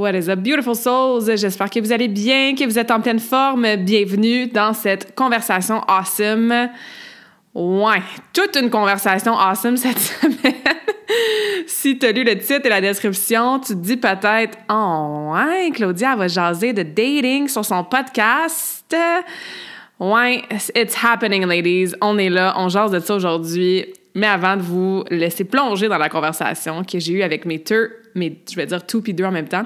What is up, beautiful souls? J'espère que vous allez bien, que vous êtes en pleine forme. Bienvenue dans cette conversation awesome. Ouais, toute une conversation awesome cette semaine. si tu as lu le titre et la description, tu te dis peut-être Oh, ouais, Claudia va jaser de dating sur son podcast. Ouais, it's happening, ladies. On est là, on jase de ça aujourd'hui. Mais avant de vous laisser plonger dans la conversation que j'ai eue avec mes deux, mes, je vais dire two puis deux en même temps,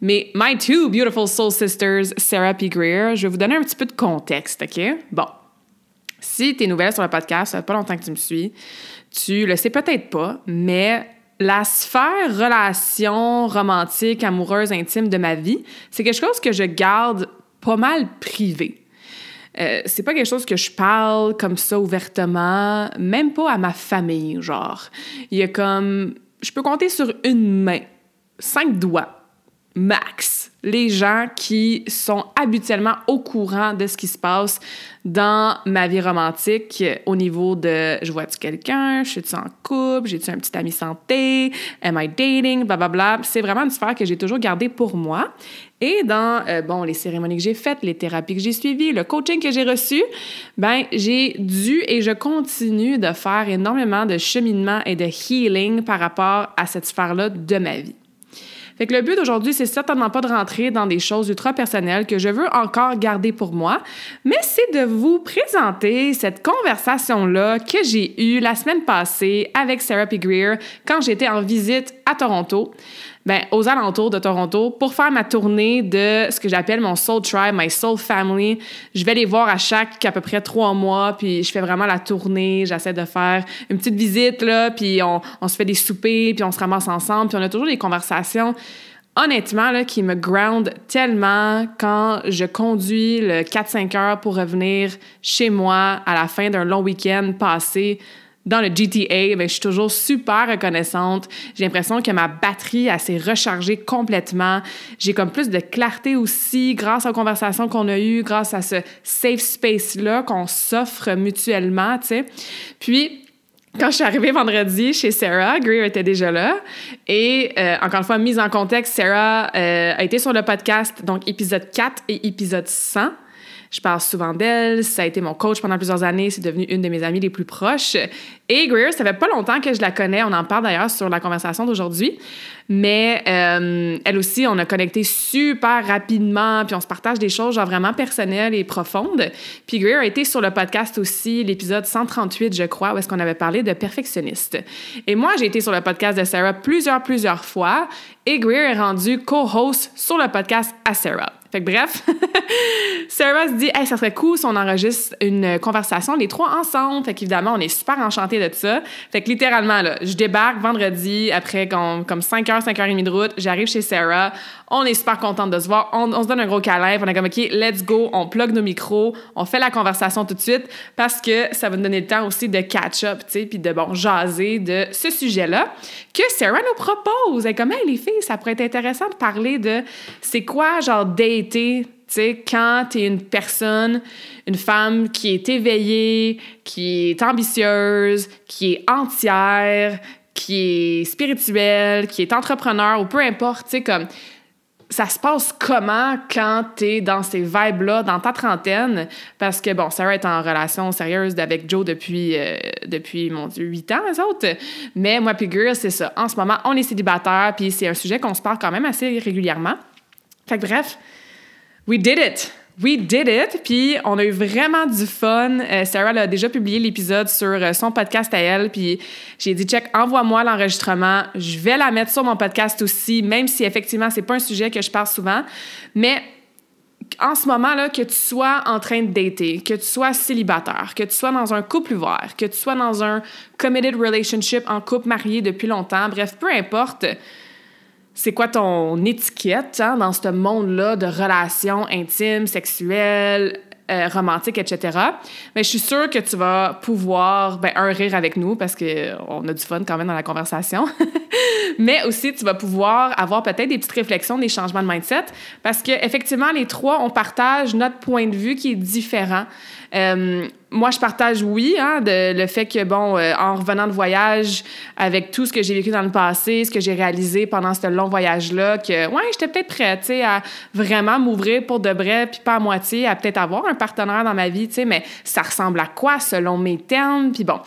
mais my two beautiful soul sisters, Sarah P. Greer, je vais vous donner un petit peu de contexte, OK? Bon. Si tu es nouvelle sur le podcast, ça fait pas longtemps que tu me suis, tu le sais peut-être pas, mais la sphère relation romantique, amoureuse, intime de ma vie, c'est quelque chose que je garde pas mal privé. Euh, c'est pas quelque chose que je parle comme ça ouvertement, même pas à ma famille, genre. Il y a comme. Je peux compter sur une main, cinq doigts, max, les gens qui sont habituellement au courant de ce qui se passe dans ma vie romantique au niveau de je vois-tu quelqu'un, je suis-tu en couple, j'ai-tu un petit ami santé, am I dating, blablabla. C'est vraiment une sphère que j'ai toujours gardée pour moi. Et dans euh, bon les cérémonies que j'ai faites, les thérapies que j'ai suivies, le coaching que j'ai reçu, ben j'ai dû et je continue de faire énormément de cheminement et de healing par rapport à cette sphère-là de ma vie. Le but d'aujourd'hui, c'est certainement pas de rentrer dans des choses ultra personnelles que je veux encore garder pour moi, mais c'est de vous présenter cette conversation-là que j'ai eue la semaine passée avec Sarah P. Greer quand j'étais en visite à Toronto ben, aux alentours de Toronto pour faire ma tournée de ce que j'appelle mon Soul Tribe, my Soul Family. Je vais les voir à chaque à peu près trois mois, puis je fais vraiment la tournée. J'essaie de faire une petite visite, là, puis on, se fait des soupers, puis on se ramasse ensemble, puis on a toujours des conversations honnêtement, là, qui me ground tellement quand je conduis le 4-5 heures pour revenir chez moi à la fin d'un long week-end passé dans le GTA, ben, je suis toujours super reconnaissante. J'ai l'impression que ma batterie s'est rechargée complètement. J'ai comme plus de clarté aussi grâce aux conversations qu'on a eues, grâce à ce safe space-là qu'on s'offre mutuellement, tu sais. Puis, quand je suis arrivée vendredi chez Sarah, Greer était déjà là. Et euh, encore une fois, mise en contexte, Sarah euh, a été sur le podcast, donc épisode 4 et épisode 100. Je parle souvent d'elle. Ça a été mon coach pendant plusieurs années. C'est devenu une de mes amies les plus proches. Et Greer, ça fait pas longtemps que je la connais. On en parle d'ailleurs sur la conversation d'aujourd'hui. Mais euh, elle aussi, on a connecté super rapidement. Puis on se partage des choses genre vraiment personnelles et profondes. Puis Greer a été sur le podcast aussi, l'épisode 138, je crois, où est-ce qu'on avait parlé de perfectionniste. Et moi, j'ai été sur le podcast de Sarah plusieurs, plusieurs fois. Et Greer est rendu co-host sur le podcast à Sarah. Fait que bref, Sarah se dit, hey, ça serait cool si on enregistre une conversation les trois ensemble. Fait qu'évidemment, on est super enchantés de ça. Fait que littéralement, là, je débarque vendredi après comme, 5 h, 5 h 30 de route. J'arrive chez Sarah. On est super contente de se voir. On, se donne un gros câlin. On est comme, OK, let's go. On plug nos micros. On fait la conversation tout de suite parce que ça va nous donner le temps aussi de catch up, tu sais, puis de, bon, jaser de ce sujet-là que Sarah nous propose. Elle est comme, hey, les filles, ça pourrait être intéressant de parler de c'est quoi, genre, dater, tu sais, quand t'es une personne, une femme qui est éveillée, qui est ambitieuse, qui est entière, qui est spirituelle, qui est entrepreneur, ou peu importe, tu sais, comme ça se passe comment quand tu es dans ces vibes-là, dans ta trentaine? Parce que, bon, Sarah est en relation sérieuse avec Joe depuis, euh, depuis mon Dieu, huit ans, les autres. Mais moi, puis Girl, c'est ça. En ce moment, on est célibataire, puis c'est un sujet qu'on se parle quand même assez régulièrement. Fait que bref, we did it! We did it, puis on a eu vraiment du fun. Euh, Sarah a déjà publié l'épisode sur euh, son podcast à elle, puis j'ai dit check, envoie-moi l'enregistrement, je vais la mettre sur mon podcast aussi, même si effectivement c'est pas un sujet que je parle souvent, mais en ce moment là, que tu sois en train de dater, que tu sois célibataire, que tu sois dans un couple ouvert, que tu sois dans un committed relationship en couple marié depuis longtemps, bref, peu importe c'est quoi ton étiquette hein, dans ce monde-là de relations intimes, sexuelles, euh, romantiques, etc. Mais je suis sûre que tu vas pouvoir, ben, un, rire avec nous parce qu'on a du fun quand même dans la conversation. Mais aussi, tu vas pouvoir avoir peut-être des petites réflexions, des changements de mindset parce que effectivement, les trois, on partage notre point de vue qui est différent. Euh, moi, je partage, oui, hein, de, le fait que, bon, euh, en revenant de voyage, avec tout ce que j'ai vécu dans le passé, ce que j'ai réalisé pendant ce long voyage-là, que, ouais, j'étais peut-être prête, à vraiment m'ouvrir pour de vrai, puis pas à moitié, à peut-être avoir un partenaire dans ma vie, tu sais, mais ça ressemble à quoi selon mes termes, puis bon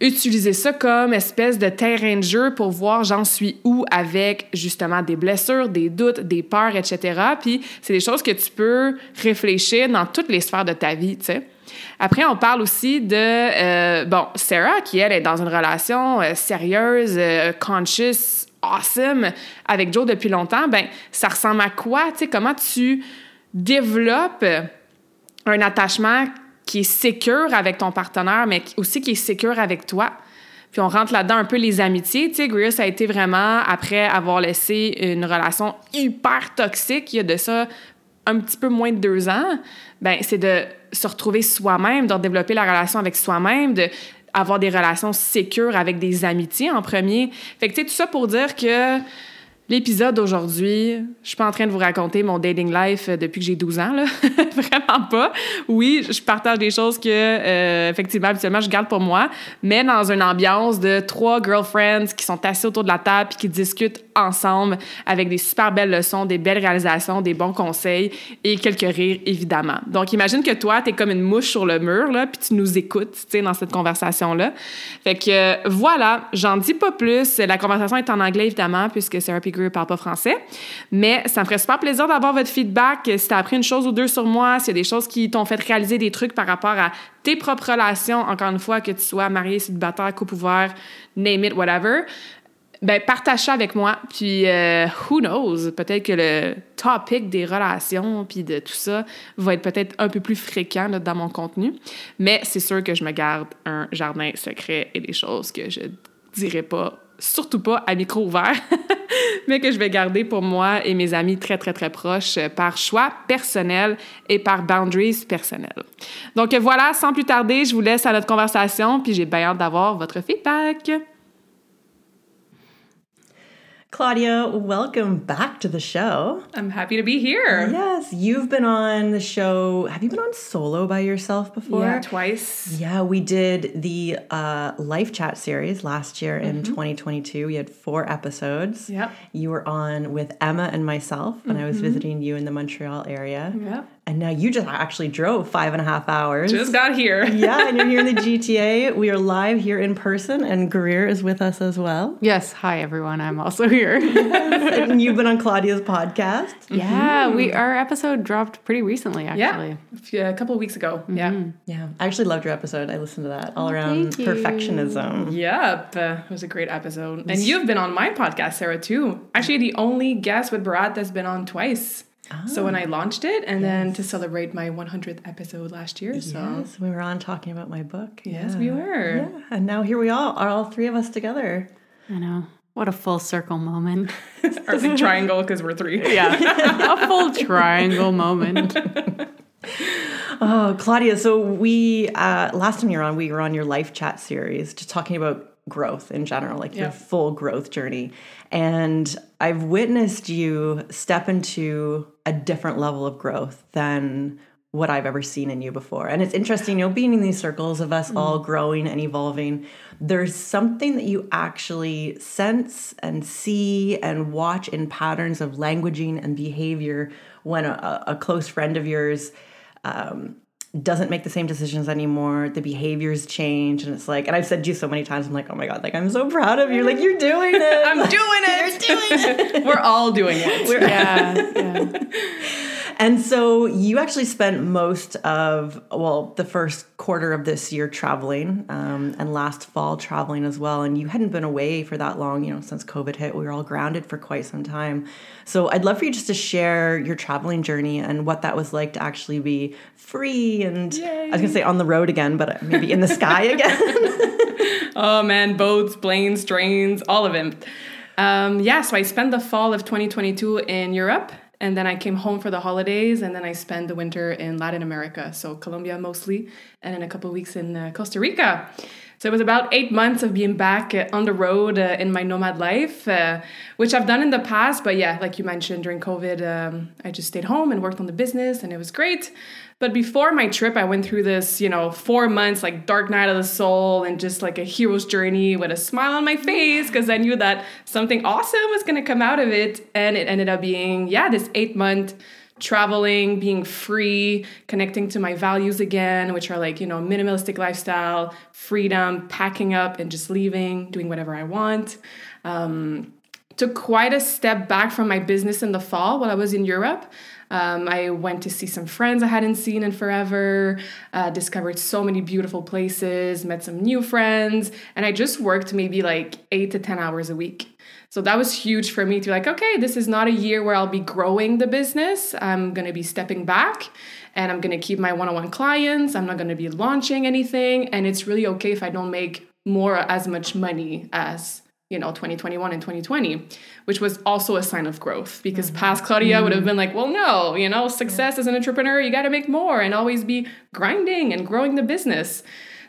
utiliser ça comme espèce de terrain de jeu pour voir j'en suis où avec justement des blessures, des doutes, des peurs, etc. Puis c'est des choses que tu peux réfléchir dans toutes les sphères de ta vie, tu sais. Après, on parle aussi de, euh, Sarah, qui, elle, est dans une relation euh, sérieuse, euh, conscious, awesome, avec Joe depuis longtemps. Ben, ça ressemble à quoi? Tu comment tu développes un attachement qui est sécure avec ton partenaire, mais aussi qui est sécure avec toi? Puis on rentre là-dedans un peu les amitiés. Tu sais, a été vraiment, après avoir laissé une relation hyper toxique, il y a de ça un petit peu moins de deux ans, ben c'est de se retrouver soi-même, de développer la relation avec soi-même, de avoir des relations sécures avec des amitiés en premier. Fait que tu sais, tout ça pour dire que L'épisode d'aujourd'hui, je suis pas en train de vous raconter mon dating life euh, depuis que j'ai 12 ans, là. Vraiment pas. Oui, je partage des choses que, euh, effectivement, habituellement, je garde pour moi, mais dans une ambiance de trois girlfriends qui sont assis autour de la table et qui discutent ensemble avec des super belles leçons, des belles réalisations, des bons conseils et quelques rires, évidemment. Donc, imagine que toi, tu es comme une mouche sur le mur, là, puis tu nous écoutes, tu sais, dans cette conversation-là. Fait que, euh, voilà, j'en dis pas plus. La conversation est en anglais, évidemment, puisque c'est un ne parle pas français. Mais ça me ferait super plaisir d'avoir votre feedback. Si tu as appris une chose ou deux sur moi, s'il y a des choses qui t'ont fait réaliser des trucs par rapport à tes propres relations, encore une fois, que tu sois marié, célibataire, couple ouvert, name it, whatever, ben partage ça avec moi. Puis, euh, who knows, peut-être que le topic des relations puis de tout ça va être peut-être un peu plus fréquent dans mon contenu. Mais c'est sûr que je me garde un jardin secret et des choses que je dirais pas surtout pas à micro ouvert, mais que je vais garder pour moi et mes amis très, très, très proches par choix personnel et par boundaries personnels. Donc voilà, sans plus tarder, je vous laisse à notre conversation, puis j'ai bien hâte d'avoir votre feedback. Claudia, welcome back to the show. I'm happy to be here. Yes, you've been on the show. Have you been on solo by yourself before? Yeah, twice. Yeah, we did the uh, Life Chat series last year mm-hmm. in 2022. We had four episodes. Yep. You were on with Emma and myself when mm-hmm. I was mm-hmm. visiting you in the Montreal area. Yep. And now you just actually drove five and a half hours. Just got here. yeah, and you're here in the GTA. We are live here in person, and Greer is with us as well. Yes. Hi, everyone. I'm also here. yes. And you've been on Claudia's podcast. Yeah, mm-hmm. we our episode dropped pretty recently, actually. Yeah, a couple weeks ago. Mm-hmm. Yeah. Yeah. I actually loved your episode. I listened to that all oh, around perfectionism. Yep. Uh, it was a great episode. And you've been on my podcast, Sara, too. Actually, the only guest with Bharat that's been on twice. So when I ah. launched it, and yes. then to celebrate my 100th episode last year, so yes, we were on talking about my book. Yes, yeah. we were. Yeah, and now here we all are, all three of us together. I know. What a full circle moment. Or like triangle because we're three. Yeah, a full triangle moment. oh, Claudia. So we uh, last time you were on, we were on your life chat series, just talking about growth in general, like yeah. your full growth journey. And I've witnessed you step into a different level of growth than what I've ever seen in you before. And it's interesting, you know, being in these circles of us mm. all growing and evolving, there's something that you actually sense and see and watch in patterns of languaging and behavior when a, a close friend of yours um, doesn't make the same decisions anymore. The behaviors change, and it's like, and I've said to you so many times, I'm like, oh my god, like I'm so proud of you. Like you're doing it. I'm doing it. you're doing it. We're all doing it. We're, yeah, yeah. and so you actually spent most of well the first quarter of this year traveling um, and last fall traveling as well. And you hadn't been away for that long you know since covid hit. We were all grounded for quite some time. So i'd love for you just to share your traveling journey and what that was like to actually be free and Yay. i was going to say on the road again but maybe in the sky again. Oh man boats planes trains all of them. um, yeah so i spent the fall of 2022 in europe and then I came home for the holidays, and then I spent the winter in Latin America, so Colombia mostly, and then a couple weeks in uh, Costa Rica. So it was about eight months of being back uh, on the road uh, in my nomad life, uh, which I've done in the past. But yeah, like you mentioned, during COVID, um, I just stayed home and worked on the business, and it was great. But before my trip, I went through this, you know, four months like dark night of the soul and just like a hero's journey with a smile on my face because I knew that something awesome was going to come out of it. And it ended up being, yeah, this eight month traveling, being free, connecting to my values again, which are like, you know, minimalistic lifestyle, freedom, packing up and just leaving, doing whatever I want. Um, took quite a step back from my business in the fall while I was in Europe. Um, I went to see some friends I hadn't seen in forever, uh, discovered so many beautiful places, met some new friends, and I just worked maybe like eight to 10 hours a week. So that was huge for me to be like, okay, this is not a year where I'll be growing the business. I'm going to be stepping back and I'm going to keep my one on one clients. I'm not going to be launching anything. And it's really okay if I don't make more as much money as you know 2021 and 2020 which was also a sign of growth because mm-hmm. past claudia would have mm-hmm. been like well no you know success yeah. as an entrepreneur you got to make more and always be grinding and growing the business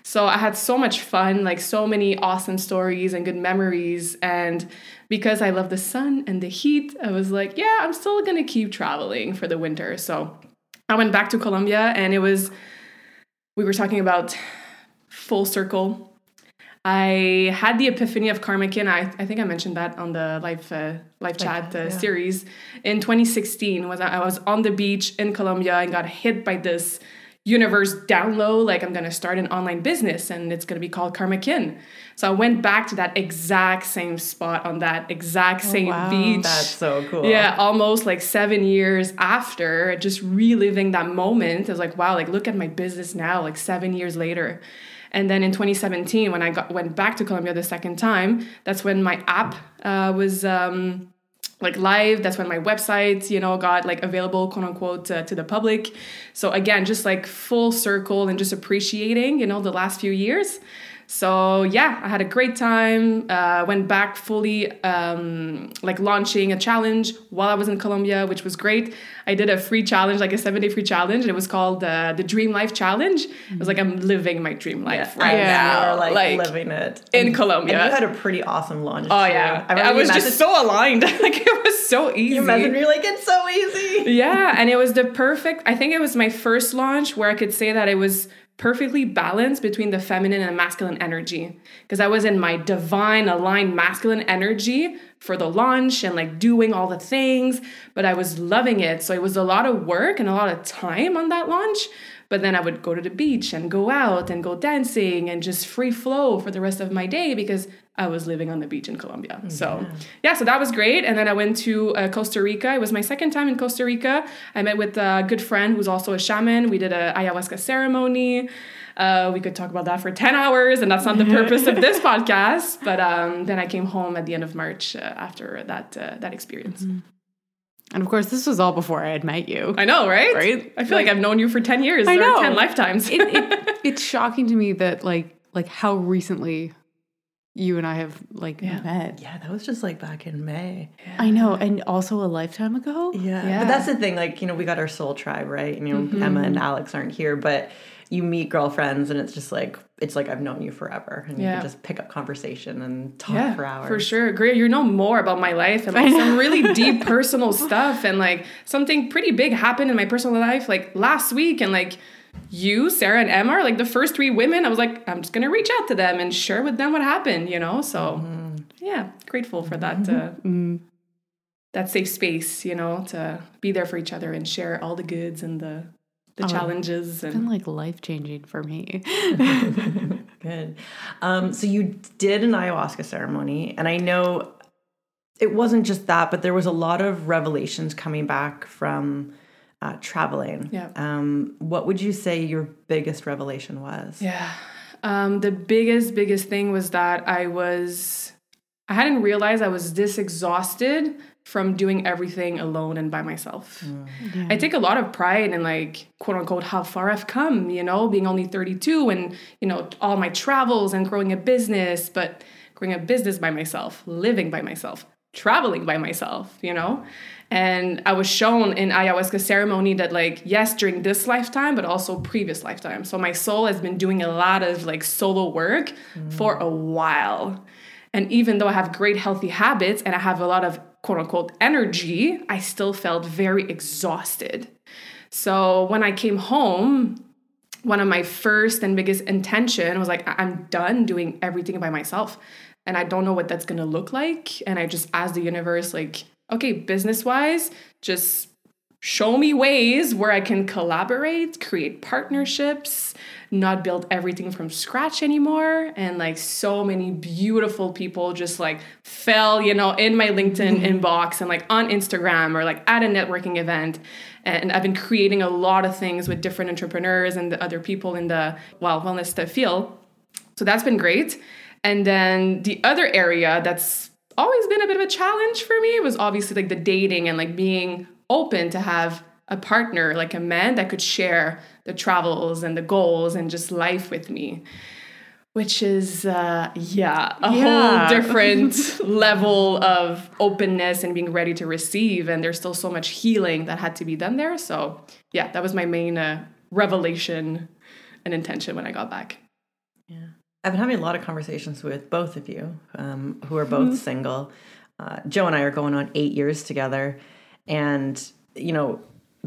so i had so much fun like so many awesome stories and good memories and because i love the sun and the heat i was like yeah i'm still gonna keep traveling for the winter so i went back to colombia and it was we were talking about full circle I had the epiphany of KarmaKin. I, I think I mentioned that on the live uh, live chat uh, yeah. series in 2016. Was I was on the beach in Colombia and got hit by this universe down low. Like I'm gonna start an online business and it's gonna be called KarmaKin. So I went back to that exact same spot on that exact oh, same wow. beach. That's so cool. Yeah, almost like seven years after, just reliving that moment. I was like, wow, like look at my business now, like seven years later. And then in 2017, when I got went back to Colombia the second time, that's when my app uh, was um, like live. That's when my website, you know, got like available, quote unquote, uh, to the public. So again, just like full circle and just appreciating, you know, the last few years. So yeah, I had a great time. Uh, went back fully, um, like launching a challenge while I was in Colombia, which was great. I did a free challenge, like a seven day free challenge, and it was called uh, the Dream Life Challenge. It was like I'm living my dream life yeah, right now, like, like, living it in and, Colombia. And you had a pretty awesome launch. Oh too. yeah, I, I was just so aligned. like it was so easy. You messaged me like it's so easy. yeah, and it was the perfect. I think it was my first launch where I could say that it was perfectly balanced between the feminine and masculine energy because I was in my divine aligned masculine energy for the launch and like doing all the things, but I was loving it. So it was a lot of work and a lot of time on that launch. But then I would go to the beach and go out and go dancing and just free flow for the rest of my day because I was living on the beach in Colombia. So, yeah, so that was great. And then I went to uh, Costa Rica. It was my second time in Costa Rica. I met with a good friend who's also a shaman. We did a ayahuasca ceremony. Uh, we could talk about that for 10 hours, and that's not the purpose of this podcast. But um, then I came home at the end of March uh, after that, uh, that experience. Mm-hmm. And of course, this was all before I had met you. I know, right? Right? I feel like, like I've known you for 10 years I know. 10 lifetimes. it, it, it's shocking to me that, like, like how recently you and I have like yeah. met. Yeah, that was just like back in May. Yeah. I know, and also a lifetime ago. Yeah. yeah. but that's the thing. Like you know, we got our soul tribe, right? And, you know, mm-hmm. Emma and Alex aren't here, but you meet girlfriends, and it's just like it's like I've known you forever, and yeah. you can just pick up conversation and talk yeah, for hours. For sure, great. You know more about my life and like some really deep personal stuff, and like something pretty big happened in my personal life like last week, and like you, Sara, and Emma are like the first three women. I was like, I'm just gonna reach out to them and share with them what happened, you know. So mm-hmm. yeah, grateful for that. Uh, mm-hmm. that safe space, you know, to be there for each other and share all the goods and the the oh, challenges. It's and, been like life changing for me. Good. Um, so you did an ayahuasca ceremony, and I know it wasn't just that, but there was a lot of revelations coming back from uh, traveling. Yeah. Um, what would you say your biggest revelation was? Yeah. Um, the biggest, biggest thing was that I was, I hadn't realized I was this exhausted from doing everything alone and by myself. Mm. I take a lot of pride in like quote unquote how far I've come, you know, being only 32 and, you know, all my travels and growing a business, but growing a business by myself, living by myself, traveling by myself, you know? And I was shown in ayahuasca ceremony that like, yes, during this lifetime, but also previous lifetime. So my soul has been doing a lot of like solo work for a while. And even though I have great healthy habits and I have a lot of quote unquote energy, I still felt very exhausted. So when I came home, one of my first and biggest intention was like, I'm done doing everything by myself. And I don't know what that's gonna look like. And I just asked the universe, like, okay, business wise, just show me ways where I can collaborate, create partnerships, not build everything from scratch anymore. And like so many beautiful people just like fell, you know, in my LinkedIn mm-hmm. inbox and like on Instagram or like at a networking event. And I've been creating a lot of things with different entrepreneurs and the other people in the well wellness field. So that's been great. And then the other area that's always been a bit of a challenge for me was obviously like the dating and like being open to have a partner, like a man that could share the travels and the goals and just life with me. Which is, uh, yeah, a Yeah. whole different level of openness and being ready to receive. And there's still so much healing that had to be done there. So, yeah, that was my main uh, revelation and intention when I got back. Yeah. I've been having a lot of conversations with both of you um, who are both single. Uh, Joe and I are going on eight years together. And, you know,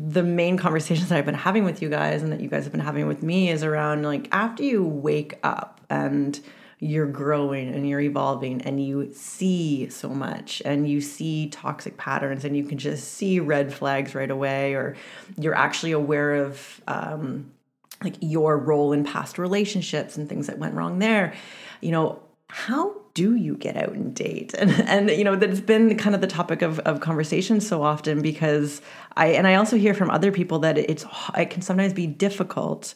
the main conversations that I've been having with you guys and that you guys have been having with me is around like after you wake up and you're growing and you're evolving and you see so much and you see toxic patterns and you can just see red flags right away or you're actually aware of um, like your role in past relationships and things that went wrong there you know how do you get out and date and and you know that's been kind of the topic of, of conversation so often because i and i also hear from other people that it's it can sometimes be difficult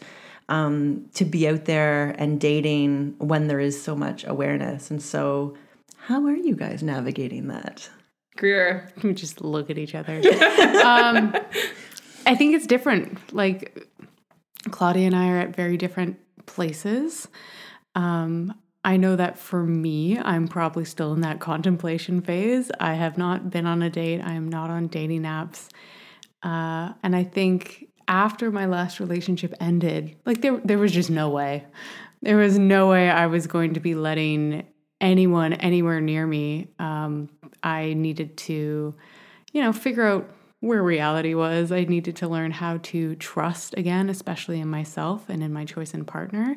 um, to be out there and dating when there is so much awareness and so how are you guys navigating that Greer. We just look at each other. um, I think it's different. Like Claudia and I are at very different places. Um, I know that for me, I'm probably still in that contemplation phase. I have not been on a date. I am not on dating apps. Uh, and I think after my last relationship ended, like there, there was just no way. There was no way I was going to be letting anyone anywhere near me. Um, I needed to, you know, figure out where reality was. I needed to learn how to trust again, especially in myself and in my choice in partner.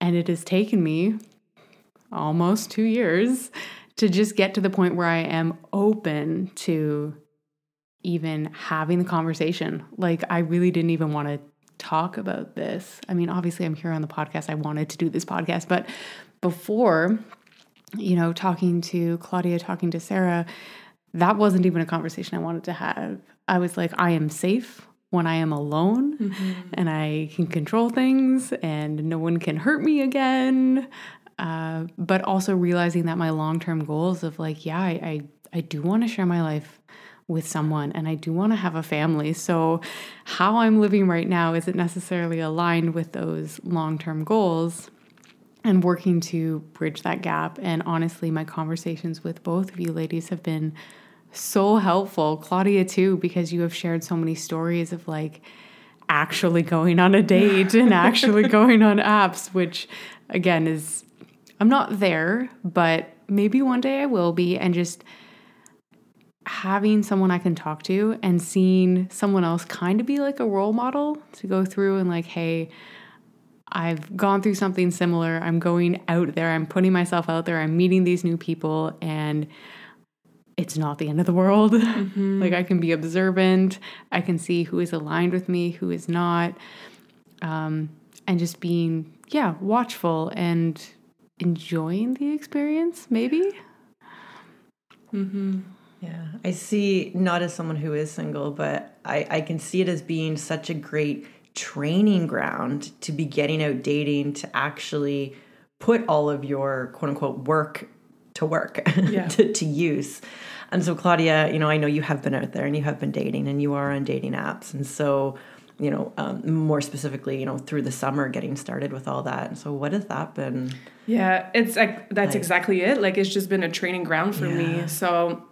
And it has taken me almost two years to just get to the point where I am open to even having the conversation. Like, I really didn't even want to talk about this. I mean, obviously, I'm here on the podcast. I wanted to do this podcast, but before, you know, talking to Claudia, talking to Sara, that wasn't even a conversation I wanted to have. I was like, I am safe when I am alone mm-hmm. and I can control things and no one can hurt me again. Uh, but also realizing that my long term goals of like, yeah, I, I, I do want to share my life with someone and I do want to have a family. So, how I'm living right now isn't necessarily aligned with those long term goals and working to bridge that gap. And honestly, my conversations with both of you ladies have been so helpful. Claudia, too, because you have shared so many stories of like actually going on a date and actually going on apps, which again is, I'm not there, but maybe one day I will be. And just having someone I can talk to and seeing someone else kind of be like a role model to go through and like, hey, I've gone through something similar. I'm going out there. I'm putting myself out there. I'm meeting these new people and it's not the end of the world. like I can be observant. I can see who is aligned with me, who is not. Um, and just being, yeah, watchful and enjoying the experience, maybe. Mm-hmm. Yeah, I see not as someone who is single, but I, I can see it as being such a great training ground to be getting out dating to actually put all of your quote unquote work to work Yeah. to, to use. And so, Claudia, you know, I know you have been out there and you have been dating and you are on dating apps. And so, you know, um, more specifically, you know, through the summer getting started with all that. And so, what has that been? Yeah, it's like that's exactly it. Like it's just been a training ground for Yeah. me. So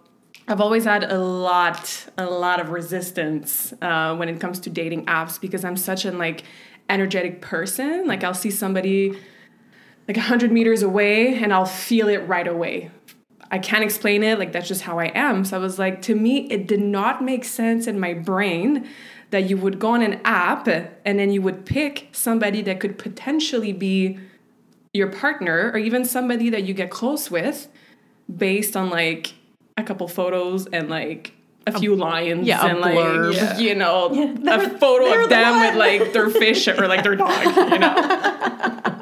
I've always had a lot, a lot of resistance uh, when it comes to dating apps because I'm such an like energetic person. Like I'll see somebody like a hundred meters away and I'll feel it right away. I can't explain it. Like that's just how I am. So I was like, to me, it did not make sense in my brain that you would go on an app and then you would pick somebody that could potentially be your partner or even somebody that you get close with based on like a couple photos and like a few lines yeah, and like blurb. you know they're- a photo they're of the them with like their fish or like their dog you know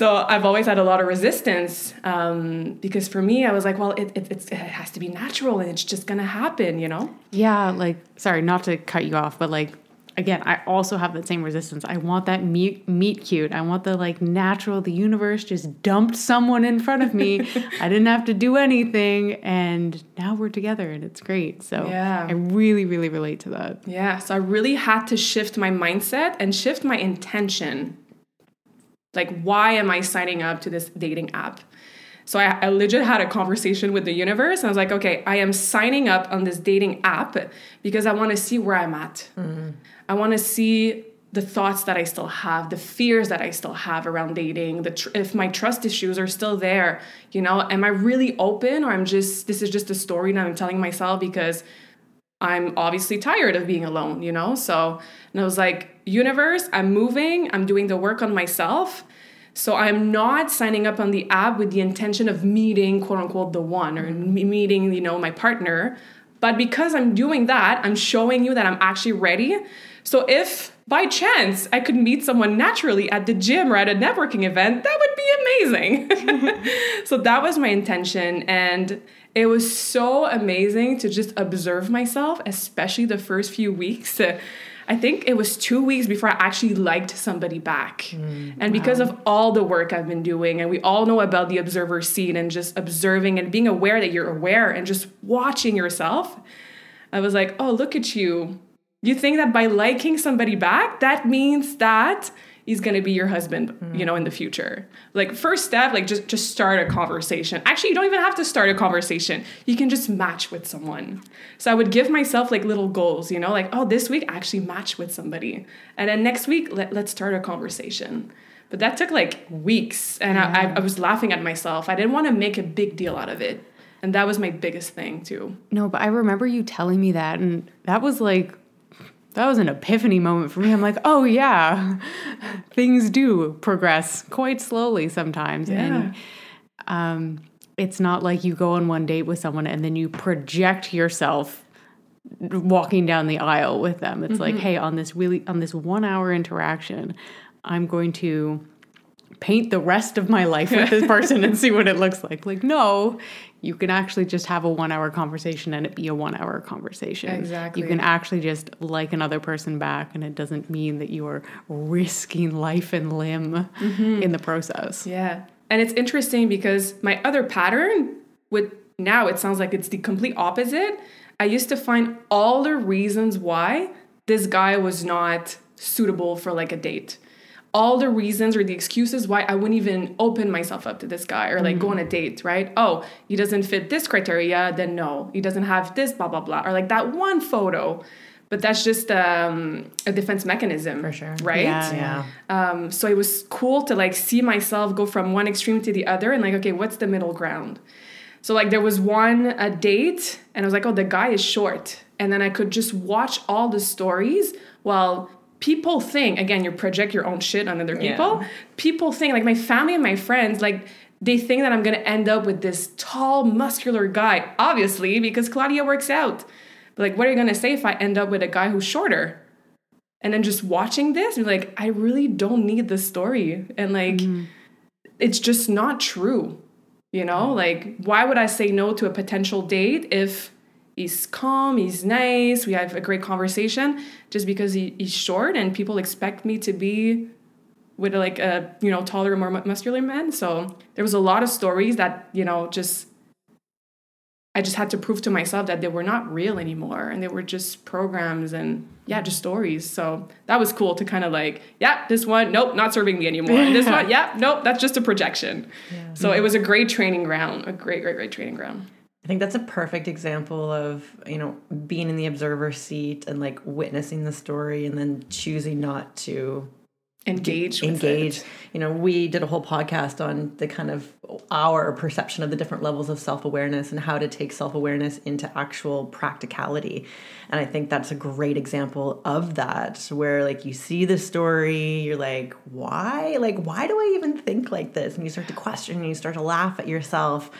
so i've always had a lot of resistance um, because for me i was like well it, it, it's, it has to be natural and it's just gonna happen you know Yeah, like sorry, not to cut you off, but like again, I also have that same resistance. I want that meet meet cute. I want the like natural. The universe just dumped someone in front of me. I didn't have to do anything, and now we're together, and it's great. So Yeah. I really, really relate to that. Yeah, so I really had to shift my mindset and shift my intention. Like, why am I signing up to this dating app? So I, I legit had a conversation with the universe and I was like, okay, I am signing up on this dating app because I want to see where I'm at. Mm-hmm. I want to see the thoughts that I still have, the fears that I still have around dating, the tr- if my trust issues are still there, you know, am I really open or I'm just this is just a story that I'm telling myself because I'm obviously tired of being alone, you know? So, and I was like, universe, I'm moving, I'm doing the work on myself. So I'm not signing up on the app with the intention of meeting quote unquote the one or mm-hmm. meeting, you know, my partner. But because I'm doing that, I'm showing you that I'm actually ready. So if by chance I could meet someone naturally at the gym or at a networking event, that would be amazing. so that was my intention. And it was so amazing to just observe myself, especially the first few weeks. I think it was two weeks before I actually liked somebody back. Mm, and because of all the work I've been doing, and we all know about the observer scene and just observing and being aware that you're aware and just watching yourself, I was like, oh, look at you. You think that by liking somebody back, that means that he's gonna be your husband, you know, in the future. Like first step, like just just start a conversation. Actually, you don't even have to start a conversation. You can just match with someone. So I would give myself like little goals, you know, like oh, this week actually match with somebody, and then next week let, let's start a conversation. But that took like weeks, and I, I, I was laughing at myself. I didn't want to make a big deal out of it, and that was my biggest thing too. No, but I remember you telling me that, and that was like, that was an epiphany moment for me. I'm like, oh yeah, things do progress quite slowly sometimes, and um, it's not like you go on one date with someone and then you project yourself walking down the aisle with them. It's like, hey, on this really on this one hour interaction, I'm going to paint the rest of my life with this person and see what it looks like. Like, no, you can actually just have a one hour conversation and it be a one hour conversation. Exactly. You can actually just like another person back and it doesn't mean that you are risking life and limb mm-hmm. in the process. Yeah. And it's interesting because my other pattern with now it sounds like it's the complete opposite. I used to find all the reasons why this guy was not suitable for like a date. All the reasons or the excuses why I wouldn't even open myself up to this guy or like go on a date, right? Oh, he doesn't fit this criteria, then no. He doesn't have this, blah, blah, blah. Or like that one photo. But that's just um, a defense mechanism. For sure. Right? Yeah. Yeah. Um, so it was cool to like see myself go from one extreme to the other and like, okay, what's the middle ground? So like there was one a date and I was like, oh, the guy is short. And then I could just watch all the stories while people think, again, you project your own shit on other people. Yeah. People think, like my family and my friends, like they think that I'm gonna end up with this tall, muscular guy, obviously, because Claudia works out. But like, what are you gonna say if I end up with a guy who's shorter? And then just watching this, you're like, I really don't need this story. And like, mm-hmm. it's just not true. You know, mm-hmm. like why would I say no to a potential date if he's calm, he's nice, we have a great conversation just because he, he's short and people expect me to be with like a, you know, taller, more muscular man. So there was a lot of stories that, you know, just I just had to prove to myself that they were not real anymore and they were just programs and yeah, just stories. So that was cool to kind of like, yeah, this one, nope, not serving me anymore. This one, yeah, nope, that's just a projection. Yeah. So it was a great training ground, a great, great, great training ground. I think that's a perfect example of, you know, being in the observer seat and like witnessing the story and then choosing not to engage engage. You know we did a whole podcast on the kind of our perception of the different levels of self-awareness and how to take self-awareness into actual practicality. And i think that's a great example of that where like you see the story you're like why? Like why do i even think like this? And you start to question and you start to laugh at yourself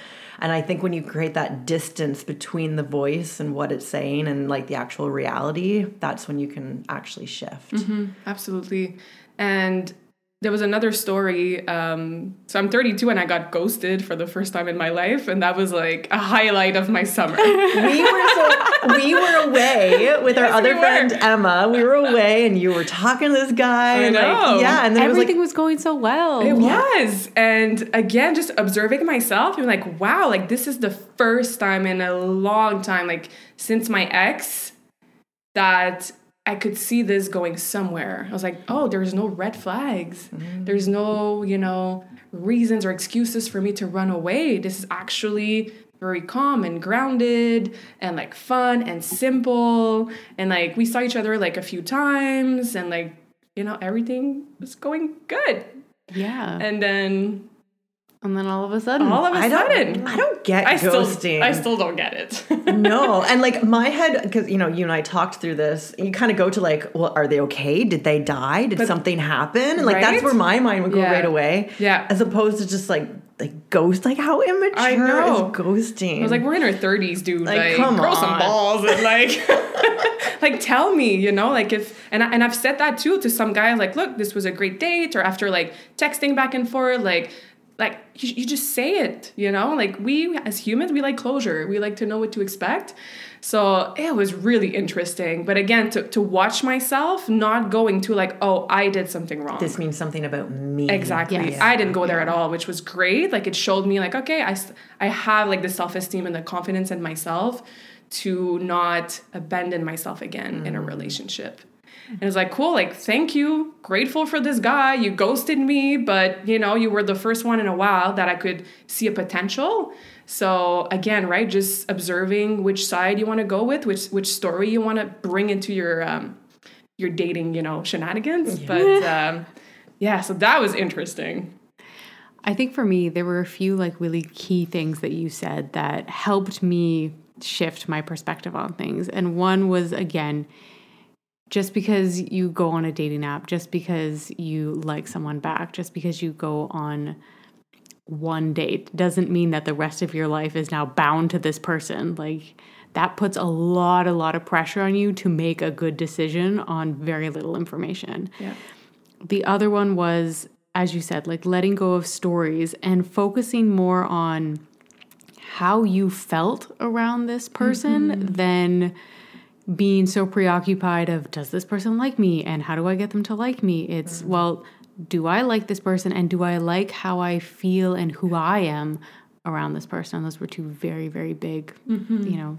and i think when you create that distance between the voice and what it's saying and like the actual reality that's when you can actually shift mm-hmm. absolutely and there was another story. Um, so I'm 32 and I got ghosted for the first time in my life, and that was like a highlight of my summer. we were so we were away with our yes, other we friend Emma. We were away, and you were talking to this guy. I know. Like, yeah, and then everything was, like, was, going so well. It yeah. was, and again, just observing myself, you're like, wow, like this is the first time in a long time, like since my ex, that I could see this going somewhere. I was like, oh, there's no red flags. Mm-hmm. There's no, you know, reasons or excuses for me to run away. This is actually very calm and grounded and like fun and simple. And like we saw each other like a few times and like, you know, everything was going good. Yeah. And then and then all of a sudden, all of a I sudden, don't, I don't get I ghosting. Still, I still don't get it. no, and like my head, because you know, you and I talked through this. You kind of go to like, well, are they okay? Did they die? Did but, something happen? And like right? that's where my mind would go yeah. right away. Yeah, as opposed to just like like ghost. Like how immature I know. is ghosting? I was like, we're in our thirties, dude. Like, like come grow on. some balls and like. like tell me you know like if and, I, and i've said that too to some guy like look this was a great date or after like texting back and forth like like you, you just say it you know like we as humans we like closure we like to know what to expect so it was really interesting but again to, to watch myself not going to like oh i did something wrong this means something about me exactly yes. i didn't go there yeah. at all which was great like it showed me like okay i, I have like the self-esteem and the confidence in myself to not abandon myself again mm. in a mm. relationship and it's like, cool, like, thank you. Grateful for this guy. You ghosted me, but you know, you were the first one in a while that I could see a potential. So again, right, just observing which side you want to go with, which which story you want to bring into your um your dating, you know, shenanigans. Yeah. But um yeah, so that was interesting. I think for me, there were a few like really key things that you said that helped me shift my perspective on things. And one was again, just because you go on a dating app, just because you like someone back, just because you go on one date doesn't mean that the rest of your life is now bound to this person. Like that puts a lot, a lot of pressure on you to make a good decision on very little information. Yeah. The other one was, as you said, like letting go of stories and focusing more on how you felt around this person mm-hmm. than being so preoccupied of does this person like me and how do I get them to like me? It's mm-hmm. well, do I like this person and do I like how I feel and who I am around this person? And those were two very, very big, mm-hmm. you know,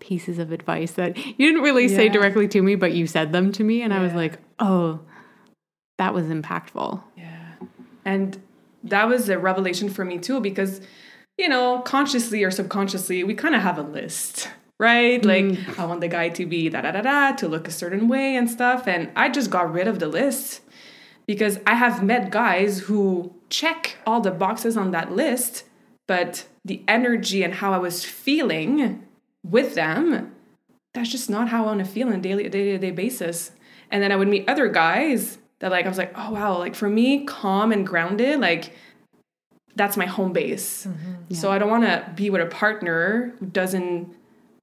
pieces of advice that you didn't really yeah. say directly to me, but you said them to me. And yeah. I was like, oh, that was impactful. Yeah. And that was a revelation for me too, because, you know, consciously or subconsciously, we kind of have a list right? Like mm. I want the guy to be da da da da to look a certain way and stuff. And I just got rid of the list because I have met guys who check all the boxes on that list, but the energy and how I was feeling with them, that's just not how I want to feel on a daily day to day basis. And then I would meet other guys that like I was like, oh wow, like for me, calm and grounded, like that's my home base. Mm-hmm, yeah. So I don't want to be with a partner who doesn't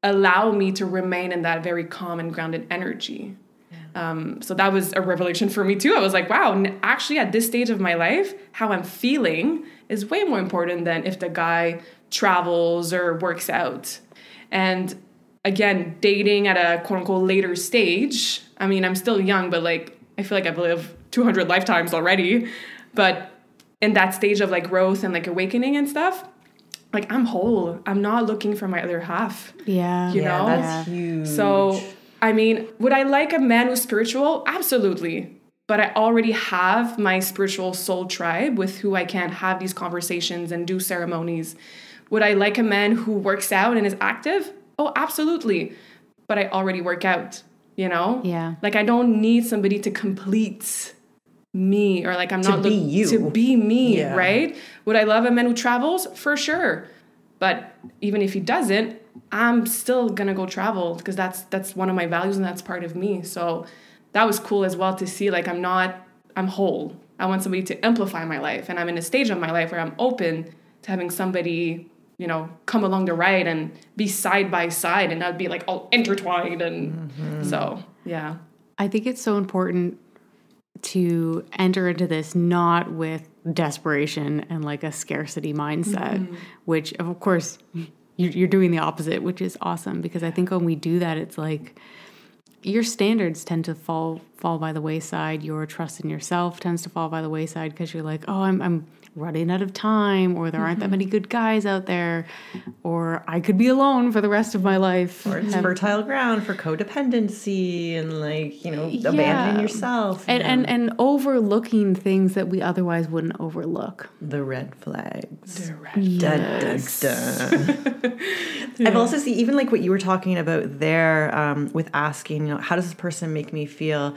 allow me to remain in that very calm and grounded energy. Yeah. Um, so that was a revelation for me too. I was like, wow, actually, at this stage of my life, how I'm feeling is way more important than if the guy travels or works out. And again, dating at a quote unquote later stage, I mean, I'm still young, but like, I feel like I've lived 200 lifetimes already. But in that stage of like growth and like awakening and stuff, like I'm whole. I'm not looking for my other half. Yeah. You yeah, know? that's huge. So, I mean, would I like a man who's spiritual? Absolutely. But I already have my spiritual soul tribe with who I can have these conversations and do ceremonies. Would I like a man who works out and is active? Oh, absolutely. But I already work out, you know? Yeah. Like I don't need somebody to complete me or like I'm To not be look- you. to be me, Yeah. right? Would I love a man who travels? For sure. But even if he doesn't, I'm still gonna go travel because that's that's one of my values and that's part of me. So that was cool as well to see like I'm not I'm whole. I want somebody to amplify my life and I'm in a stage of my life where I'm open to having somebody, you know, come along the ride and be side by side and not be like all intertwined and mm-hmm. so yeah. I think it's so important to enter into this not with desperation and like a scarcity mindset, mm-hmm. which of course you- you're doing the opposite, which is awesome because I think when we do that, it's like your standards tend to fall fall by the wayside. Your trust in yourself tends to fall by the wayside because you're like, oh, I'm I'm running out of time, or there aren't that many good guys out there, or I could be alone for the rest of my life. or it's Have- fertile ground for codependency and like you know abandoning Yeah. yourself and, yeah. and and overlooking things that we otherwise wouldn't overlook. the red flags Yes. Dun, dun, dun. I've also seen even like what you were talking about there um, with asking, you know, how does this person make me feel?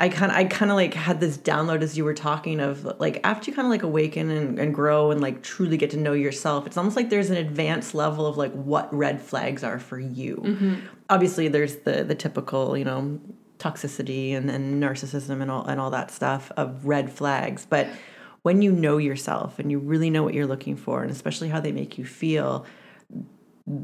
I kind I kind of like had this download as you were talking of like after you kind of like awaken and, and grow and like truly get to know yourself. It's almost like there's an advanced level of like what red flags are for you. Mm-hmm. Obviously, there's the the typical you know toxicity and, and narcissism and all and all that stuff of red flags, but when you know yourself and you really know what you're looking for and especially how they make you feel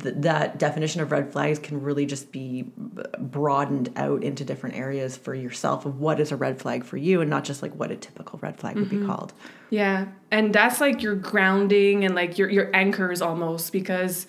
th- that definition of red flags can really just be broadened out into different areas for yourself of what is a red flag for you and not just like what a typical red flag would be mm-hmm. called. Yeah. And that's like your grounding and like your your anchors almost because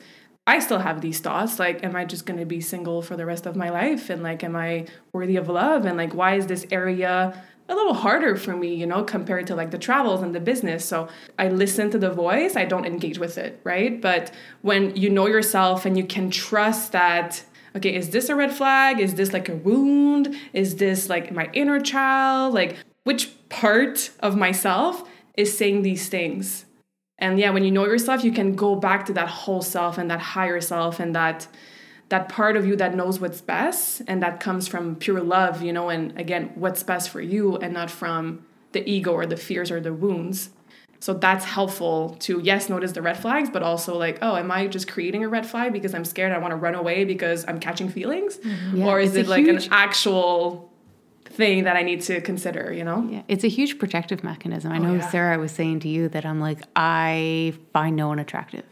I still have these thoughts like am I just going to be single for the rest of my life? And like am I worthy of love? And like why is this area a little harder for me, you know, compared to like the travels and the business. So I listen to the voice, I don't engage with it, right? But when you know yourself and you can trust that okay, is this a red flag? Is this like a wound? Is this like my inner child? Like which part of myself is saying these things? And yeah, when you know yourself, you can go back to that whole self and that higher self and that that part of you that knows what's best and that comes from pure love, you know, and again, what's best for you and not from the ego or the fears or the wounds. So that's helpful to yes, notice the red flags, but also like, oh, am I just creating a red flag because I'm scared I want to run away because I'm catching feelings? Mm-hmm. Yeah, or is it like huge- an actual thing that I need to consider, you know? Yeah, it's a huge protective mechanism. I oh, know yeah. Sara was saying to you that I'm like I find no one attractive.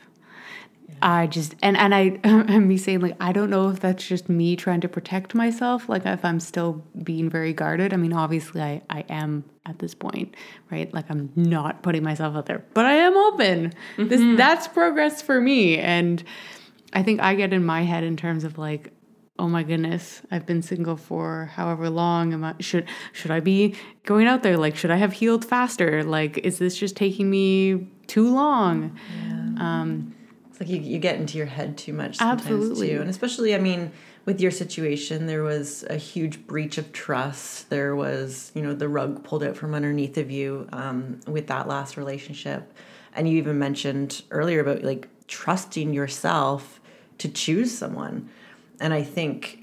I just and and I and me saying like I don't know if that's just me trying to protect myself, like if I'm still being very guarded. I mean, obviously I I am at this point, right? Like I'm not putting myself out there, but I am open. This that's progress for me, and I think I get in my head in terms of like oh my goodness i've been single for however long. Am i should should i be going out there? Like should i have healed faster? Like is this just taking me too long? Um It's like you, you get into your head too much sometimes Absolutely. too. And especially, I mean, with your situation, there was a huge breach of trust. There was, you know, the rug pulled out from underneath of you um, with that last relationship. And you even mentioned earlier about like trusting yourself to choose someone. And I think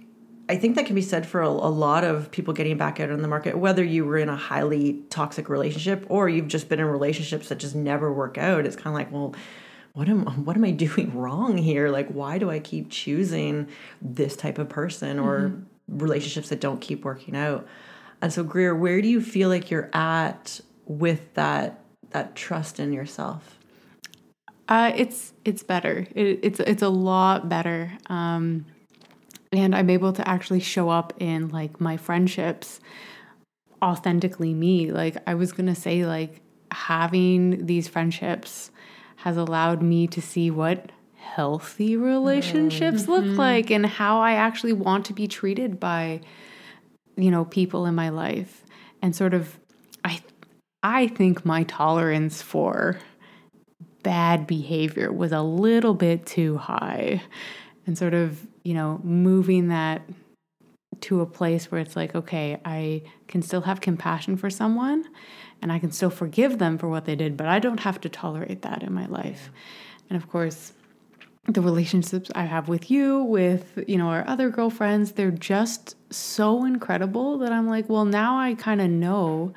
I think that can be said for a, a lot of people getting back out on the market, whether you were in a highly toxic relationship or you've just been in relationships that just never work out. It's kind of like, well, what am what am I doing wrong here? Like, why do I keep choosing this type of person or relationships that don't keep working out? And so, Greer, where do you feel like you're at with that that trust in yourself? Uh, it's it's better. It, it's it's a lot better. Um, and I'm able to actually show up in like my friendships authentically me. Like I was going to say like having these friendships has allowed me to see what healthy relationships mm-hmm. look like and how I actually want to be treated by you know people in my life and sort of I I think my tolerance for bad behavior was a little bit too high and sort of you know moving that to a place where it's like okay I can still have compassion for someone and I can still forgive them for what they did but I don't have to tolerate that in my life and of course the relationships I have with you, with, you know, our other girlfriends, they're just so incredible that I'm like, well, now I kind of know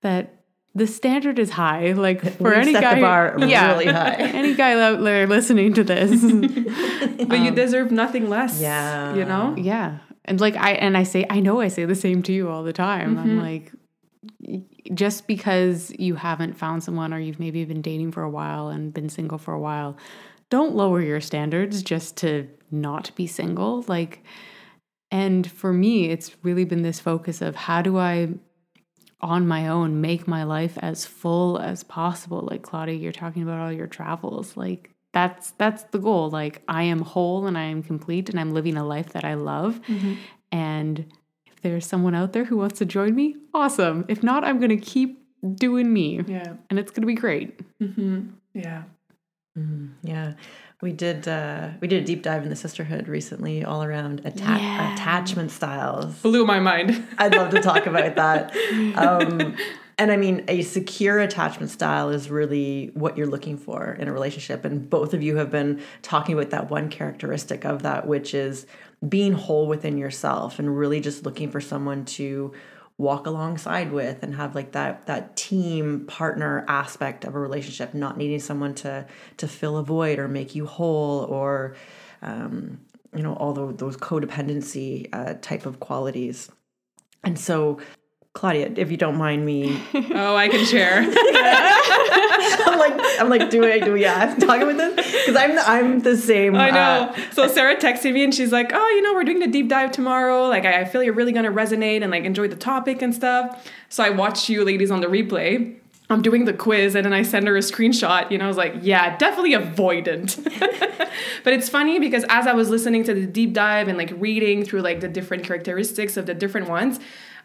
that the standard is high. Like for We've any set guy, the bar yeah, really high. any guy out there listening to this, but you um, deserve nothing less. Yeah. you know. yeah, and like I and I say, I know I say the same to you all the time. I'm mm-hmm. like, just because you haven't found someone or you've maybe been dating for a while and been single for a while don't lower your standards just to not be single. Like, and for me, it's really been this focus of how do I, on my own, make my life as full as possible. Like, Claudia, you're talking about all your travels. Like, that's that's the goal. Like, I am whole and I am complete and I'm living a life that I love. Mm-hmm. And if there's someone out there who wants to join me, awesome. If not, I'm going to keep doing me. Yeah. And it's going to be great. Mm-hmm. Yeah. Mm, yeah, we did. Uh, we did a deep dive in the sisterhood recently, all around atta- Yeah. attachment styles. Blew my mind. I'd love to talk about that. Um, and I mean, a secure attachment style is really what you're looking for in a relationship. And both of you have been talking about that one characteristic of that, which is being whole within yourself and really just looking for someone to walk alongside with and have like that that team partner aspect of a relationship not needing someone to to fill a void or make you whole or um, you know all those, those codependency uh, type of qualities and so Claudia, if you don't mind me, oh, I can share. I'm like, I'm like, do I, do we, yeah, talking about this? Because I'm, I'm the same. I know. Uh, so Sara texted me and she's like, oh, you know, we're doing the deep dive tomorrow. Like, I, I feel you're really gonna resonate and like enjoy the topic and stuff. So I watched you ladies on the replay. I'm doing the quiz and then I send her a screenshot. You know, I was like, yeah, definitely avoidant. but it's funny because as I was listening to the deep dive and like reading through like the different characteristics of the different ones,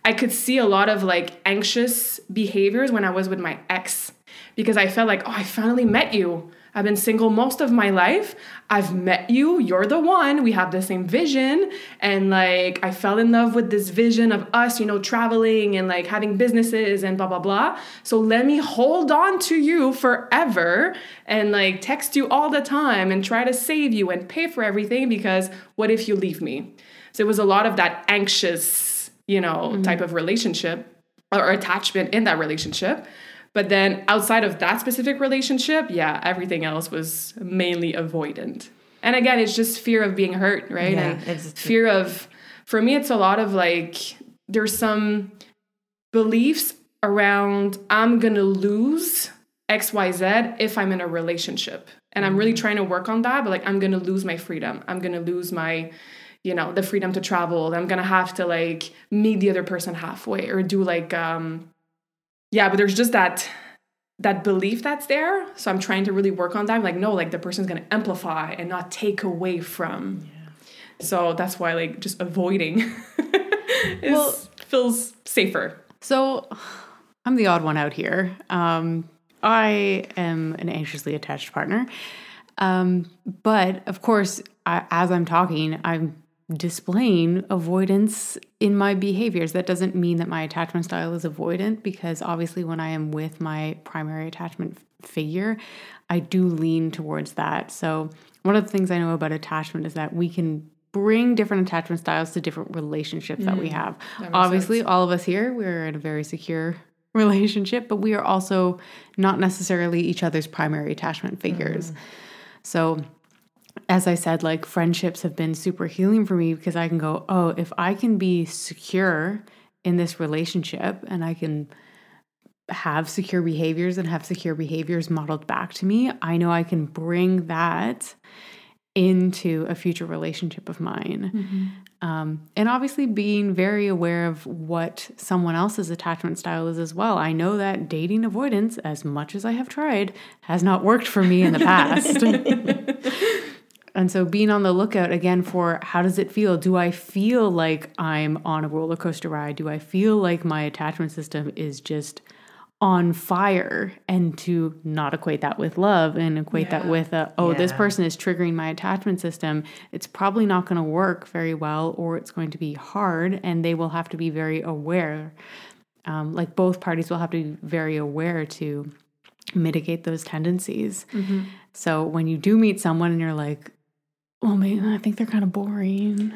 I could see a lot of like anxious behaviors when I was with my ex because I felt like, oh, I finally met you. I've been single most of my life. I've met you. You're the one. We have the same vision. And like, I fell in love with this vision of us, you know, traveling and like having businesses and blah, blah, blah. So let me hold on to you forever and like text you all the time and try to save you and pay for everything because what if you leave me? So it was a lot of that anxious you know, mm-hmm. type of relationship or attachment in that relationship. But then outside of that specific relationship, yeah, everything else was mainly avoidant. And again, it's just fear of being hurt, right? Yeah, and fear of, for me, it's a lot of like, there's some beliefs around I'm gonna lose XYZ if I'm in a relationship. And I'm really mm-hmm. trying to work on that, but like, I'm gonna lose my freedom. I'm gonna lose my you know the freedom to travel i'm gonna have to like meet the other person halfway or do like um yeah but there's just that that belief that's there. So i'm trying to really work on that. I'm like no like the person's gonna amplify and not take away from. Yeah. so that's why like just avoiding is, well, feels safer. so i'm the odd one out here. Um i am an anxiously attached partner. Um, but of course, I, as I'm talking, I'm displaying avoidance in my behaviors. That doesn't mean that my attachment style is avoidant because obviously, when I am with my primary attachment figure, I do lean towards that. So, one of the things I know about attachment is that we can bring different attachment styles to different relationships mm, that we mm, have. That obviously, sense. all of us here, we're in a very secure relationship, but we are also not necessarily each other's primary attachment figures. Mm. So, as I said, like friendships have been super healing for me because I can go, oh, if I can be secure in this relationship and I can have secure behaviors and have secure behaviors modeled back to me, I know I can bring that into a future relationship of mine. Mm-hmm. Um, and obviously, being very aware of what someone else's attachment style is as well. I know that dating avoidance, as much as I have tried, has not worked for me in the past. and so, being on the lookout again for how does it feel? Do I feel like I'm on a roller coaster ride? Do I feel like my attachment system is just on fire and to not equate that with love and equate yeah. that with a, oh yeah. this person is triggering my attachment system it's probably not going to work very well or it's going to be hard and they will have to be very aware um, like both parties will have to be very aware to mitigate those tendencies mm-hmm. so when you do meet someone and you're like oh man i think they're kind of boring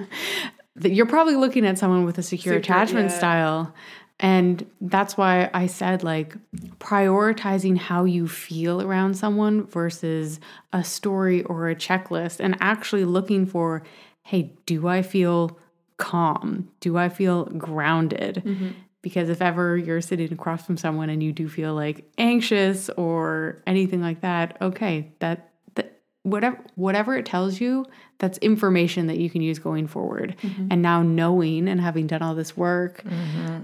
you're probably looking at someone with a secure, secure attachment yeah. style and that's why I said, like, prioritizing how you feel around someone versus a story or a checklist, and actually looking for, hey, do I feel calm? Do I feel grounded? Mm-hmm. Because if ever you're sitting across from someone and you do feel like anxious or anything like that, okay, that whatever whatever it tells you that's information that you can use going forward mm-hmm. and now knowing and having done all this work mm-hmm.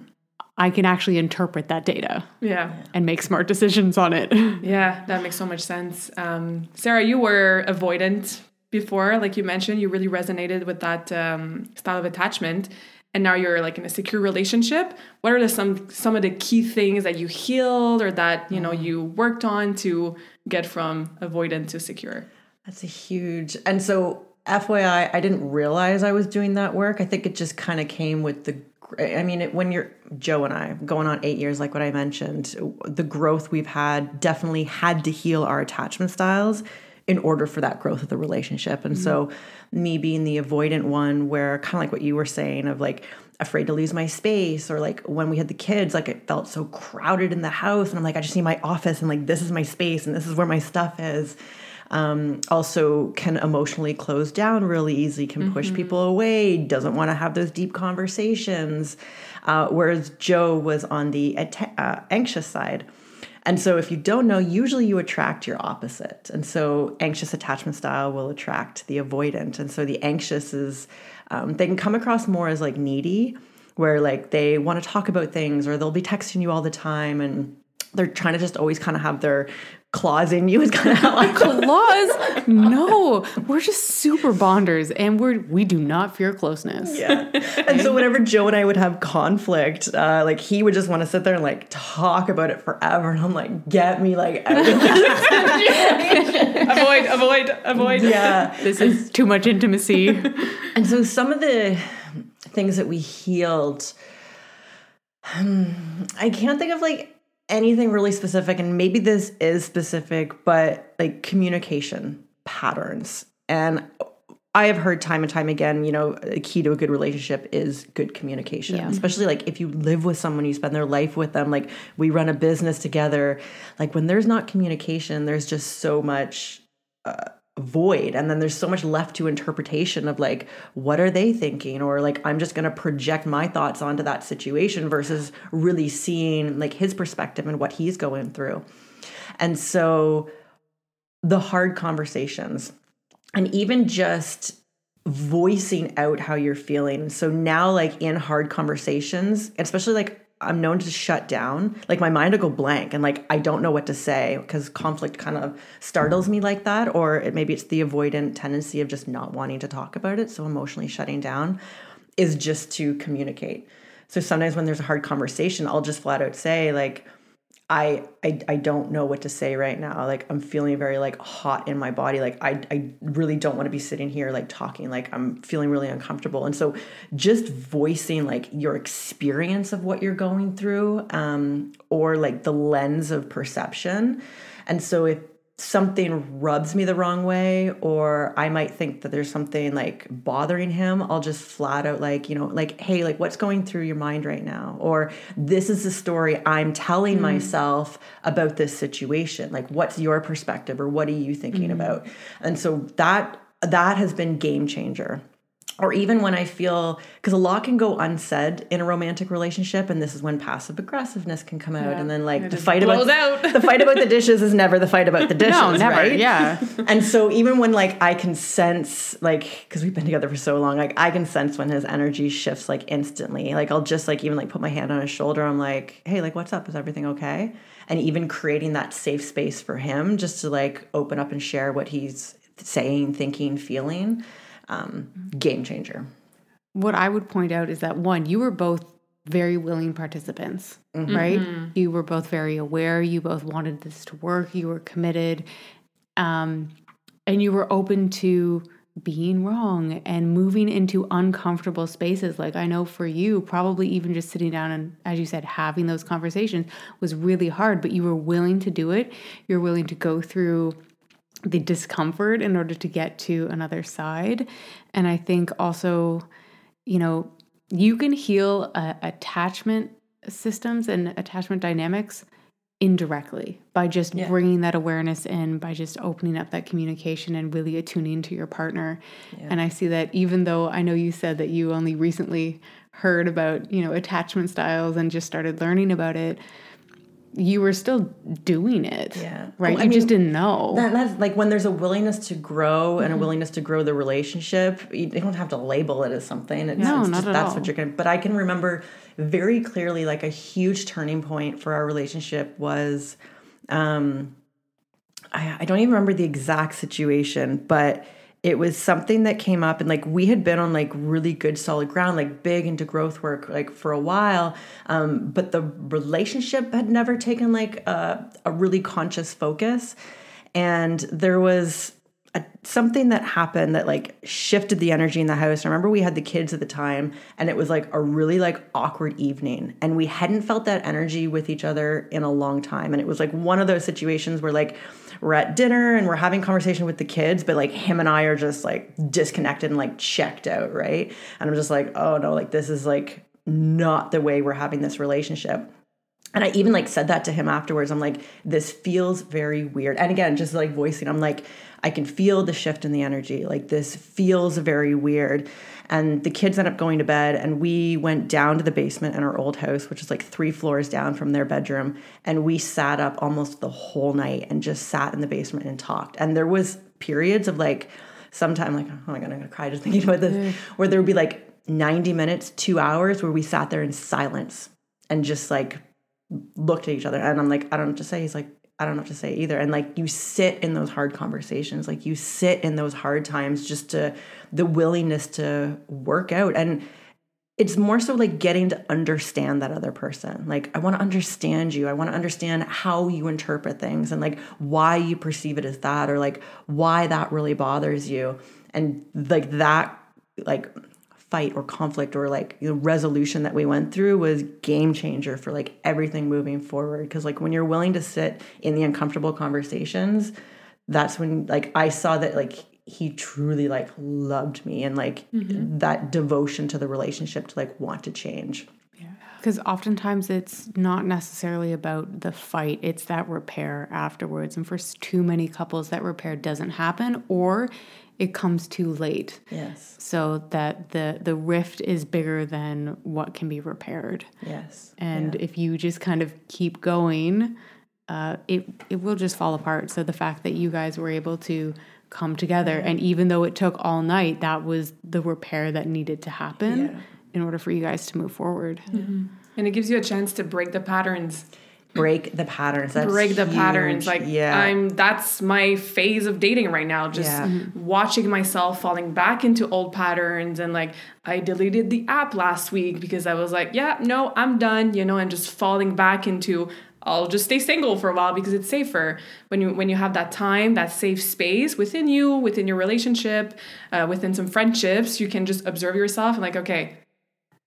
I can actually interpret that data. Yeah. And make smart decisions on it. Yeah, that makes so much sense. Um, Sara, you were avoidant before, like you mentioned, you really resonated with that um, style of attachment. And now you're like in a secure relationship. What are the, some some of the key things that you healed or that you know you worked on to get from avoidant to secure? That's a huge. And so FYI, I didn't realize I was doing that work. I think it just kind of came with the I mean, it, when you're Joe and I going on eight years, like what I mentioned, the growth we've had definitely had to heal our attachment styles in order for that growth of the relationship. And mm-hmm. so, me being the avoidant one, where kind of like what you were saying of like afraid to lose my space, or like when we had the kids, like it felt so crowded in the house, and I'm like, I just need my office, and like this is my space, and this is where my stuff is um, also can emotionally close down really easily, can mm-hmm. push people away, doesn't want to have those deep conversations. Uh, whereas Joe was on the uh, anxious side. And so, if you don't know, usually you attract your opposite. And so, anxious attachment style will attract the avoidant. And so, the anxious is, um, they can come across more as like needy, where like they want to talk about things or they'll be texting you all the time and they're trying to just always kind of have their claws in you is kind of how I claws. No, we're just super bonders, and we're we do not fear closeness. Yeah, and so whenever Joe and I would have conflict, uh, like he would just want to sit there and like talk about it forever, and I'm like, get me like avoid, avoid, avoid. Yeah, this is too much intimacy. And so some of the things that we healed. Um, I can't think of like anything really specific, and maybe this is specific, but like communication patterns. And I have heard time and time again, you know, a key to a good relationship is good communication. Yeah. Especially like if you live with someone, you spend their life with them, like we run a business together. Like when there's not communication, there's just so much uh, void. And then there's so much left to interpretation of like what are they thinking? Or like i'm just going to project my thoughts onto that situation versus really seeing like his perspective and what he's going through. And so the hard conversations and even just voicing out how you're feeling. So now like in hard conversations especially like I'm known to shut down. Like my mind will go blank and like I don't know what to say because conflict kind of startles me like that. Or it, maybe it's the avoidant tendency of just not wanting to talk about it. So emotionally shutting down is just to communicate. So sometimes when there's a hard conversation, I'll just flat out say, like, I, I I don't know what to say right now. Like I'm feeling very like hot in my body. Like I I really don't want to be sitting here like talking. Like I'm feeling really uncomfortable. And so just voicing like your experience of what you're going through um or like the lens of perception. And so if something rubs me the wrong way or i might think that there's something like bothering him i'll just flat out like you know like hey like what's going through your mind right now or this is the story i'm telling mm. myself about this situation like what's your perspective or what are you thinking mm. about and so that that has been game changer or even when I feel because a lot can go unsaid in a romantic relationship, and this is when passive aggressiveness can come out, Yeah. and then like It the fight about out. the fight about the dishes is never the fight about the dishes, No, never. right? Yeah. and so even when like I can sense like because we've been together for so long, like I can sense when his energy shifts like instantly. Like I'll just like even like put my hand on his shoulder. I'm like, hey, like what's up? Is everything okay? And even creating that safe space for him just to like open up and share what he's saying, thinking, feeling. Um, game changer. what I would point out is that one, you were both very willing participants, right? You were both very aware. You both wanted this to work. You were committed, um, and you were open to being wrong and moving into uncomfortable spaces. Like I know for you, probably even just sitting down and, as you said, having those conversations was really hard. But you were willing to do it. You're willing to go through the discomfort in order to get to another side. And I think also, you know, you can heal uh, attachment systems and attachment dynamics indirectly by just bringing that awareness in, by just opening up that communication and really attuning to your partner. And I see that even though I know you said that you only recently heard about, you know, attachment styles and just started learning about it, you were still doing it. Yeah. Right. Oh, I you just didn't know. That, that's like when there's a willingness to grow and a willingness to grow the relationship. You you don't have to label it as something. It's, No, it's not just at that's all. what you're gonna. But I can remember very clearly, like a huge turning point for our relationship was, um, I, I don't even remember the exact situation, but it was something that came up and like we had been on like really good solid ground like big into growth work like for a while um, but the relationship had never taken like a, a really conscious focus and there was a, something that happened that like shifted the energy in the house. I remember we had the kids at the time and it was like a really like awkward evening and we hadn't felt that energy with each other in a long time and it was like one of those situations where like we're at dinner and we're having conversation with the kids but like him and I are just like disconnected and like checked out, right? And I'm just like, "Oh no, like this is like not the way we're having this relationship." And I even like said that to him afterwards. I'm like, this feels very weird. And again, just like voicing, I'm like, I can feel the shift in the energy. Like this feels very weird. And the kids end up going to bed, and we went down to the basement in our old house, which is like three floors down from their bedroom. And we sat up almost the whole night and just sat in the basement and talked. And there was periods of like, sometime like, oh my god, I'm gonna cry just thinking about this, where there would be like 90 minutes, two hours, where we sat there in silence and just like looked at each other and I'm like, I don't know what to say. He's like, I don't know what to say either. And like you sit in those hard conversations, like you sit in those hard times just to the willingness to work out. And it's more so like getting to understand that other person. Like, I want to understand you. I want to understand how you interpret things and like why you perceive it as that or like why that really bothers you. And like that, like fight or conflict or like the resolution that we went through was game changer for like everything moving forward. Because like when you're willing to sit in the uncomfortable conversations that's when like i saw that like he truly like loved me and like mm-hmm. that devotion to the relationship to like want to change. Because oftentimes it's not necessarily about the fight, it's that repair afterwards. And for too many couples, that repair doesn't happen or it comes too late. yes So that the, the rift is bigger than what can be repaired. yes And if you just kind of keep going, uh, it, it will just fall apart. So the fact that you guys were able to come together, and even though it took all night, that was the repair that needed to happen Yeah. in order for you guys to move forward. And it gives you a chance to break the patterns. Break the patterns that's break the huge. patterns. Like yeah I'm that's my phase of dating right now. Just Yeah. watching myself falling back into old patterns and like I deleted the app last week because I was like, yeah, no, I'm done, you know, and just falling back into I'll just stay single for a while because it's safer when you when you have that time, that safe space within you, within your relationship, uh, within some friendships. You can just observe yourself and like, okay,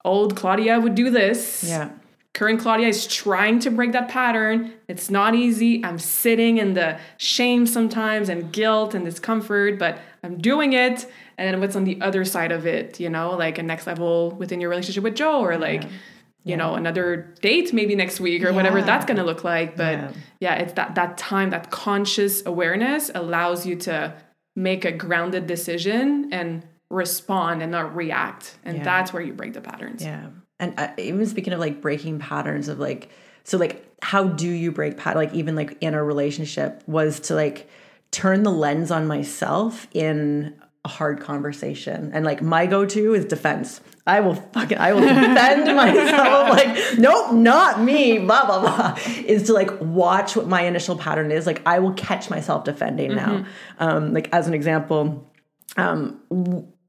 old Claudia would do this yeah current Claudia is trying to break that pattern. It's not easy. I'm sitting in the shame sometimes and guilt and discomfort, but I'm doing it. And then what's on the other side of it, you know, like a next level within your relationship with Joe or like, you know, another date maybe next week or whatever that's going to look like. But Yeah. yeah. it's that that time, that conscious awareness allows you to make a grounded decision and respond and not react. And Yeah. that's where you break the patterns. Yeah. And uh, even speaking of like breaking patterns of like, so like, how do you break pat? Like even like in a relationship was to like turn the lens on myself in a hard conversation. And like my go-to is defense. I will fucking, I will defend myself. Like, nope, not me, blah, blah, blah. Is to like watch what my initial pattern is. Like I will catch myself defending now. Um, like as an example, um,